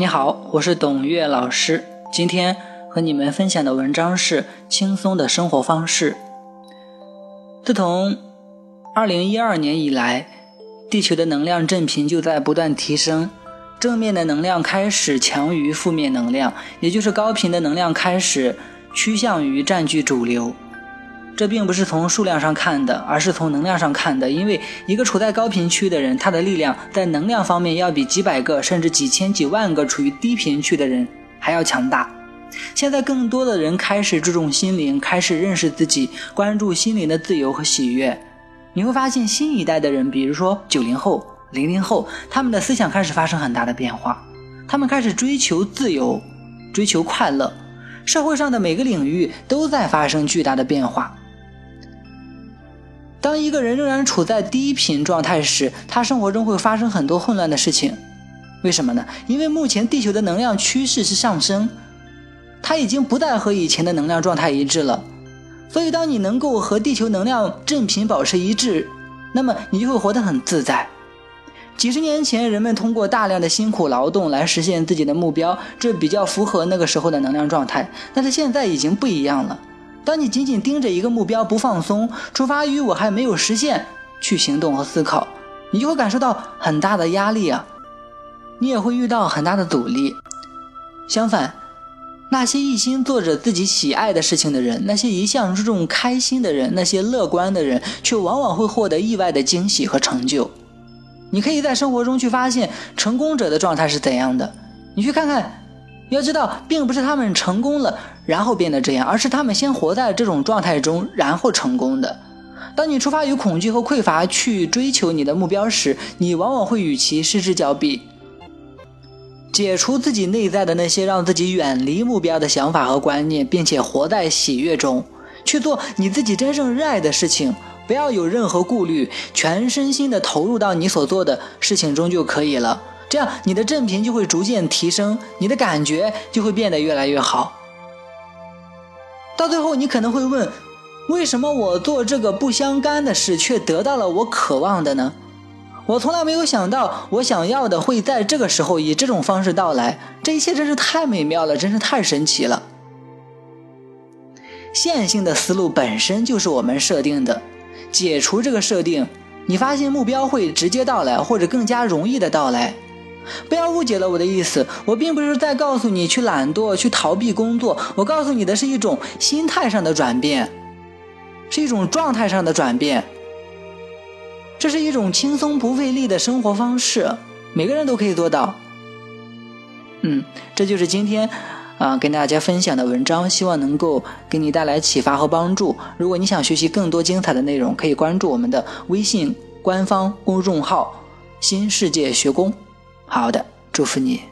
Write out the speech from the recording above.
你好，我是董月老师。今天和你们分享的文章是轻松的生活方式。自从2012年以来，地球的能量振频就在不断提升，正面的能量开始强于负面能量，也就是高频的能量开始趋向于占据主流。这并不是从数量上看的，而是从能量上看的。因为一个处在高频区的人，他的力量在能量方面要比几百个甚至几千几万个处于低频区的人还要强大。现在更多的人开始注重心灵，开始认识自己，关注心灵的自由和喜悦。你会发现，新一代的人，比如说九零后、零零后，他们的思想开始发生很大的变化，他们开始追求自由，追求快乐。社会上的每个领域都在发生巨大的变化。当一个人仍然处在低频状态时，他生活中会发生很多混乱的事情。为什么呢？因为目前地球的能量趋势是上升，它已经不再和以前的能量状态一致了。所以，当你能够和地球能量振频保持一致，那么你就会活得很自在。几十年前，人们通过大量的辛苦劳动来实现自己的目标，这比较符合那个时候的能量状态。但是现在已经不一样了。当你紧紧盯着一个目标不放松，出发于我还没有实现去行动和思考，你就会感受到很大的压力啊，你也会遇到很大的阻力。相反，那些一心做着自己喜爱的事情的人，那些一向注重开心的人，那些乐观的人，却往往会获得意外的惊喜和成就。你可以在生活中去发现成功者的状态是怎样的，你去看看。要知道，并不是他们成功了，然后变得这样，而是他们先活在这种状态中，然后成功的。当你出发于恐惧和匮乏去追求你的目标时，你往往会与其失之交臂。解除自己内在的那些让自己远离目标的想法和观念，并且活在喜悦中，去做你自己真正热爱的事情，不要有任何顾虑，全身心的投入到你所做的事情中就可以了。这样，你的振频就会逐渐提升，你的感觉就会变得越来越好。到最后，你可能会问：为什么我做这个不相干的事，却得到了我渴望的呢？我从来没有想到，我想要的会在这个时候以这种方式到来。这一切真是太美妙了，真是太神奇了。线性的思路本身就是我们设定的，解除这个设定，你发现目标会直接到来，或者更加容易的到来。不要误解了我的意思，我并不是在告诉你去懒惰、去逃避工作。我告诉你的是一种心态上的转变，是一种状态上的转变。这是一种轻松不费力的生活方式，每个人都可以做到。嗯，这就是今天啊跟大家分享的文章，希望能够给你带来启发和帮助。如果你想学习更多精彩的内容，可以关注我们的微信官方公众号“新世界学宫”。好的，祝福你。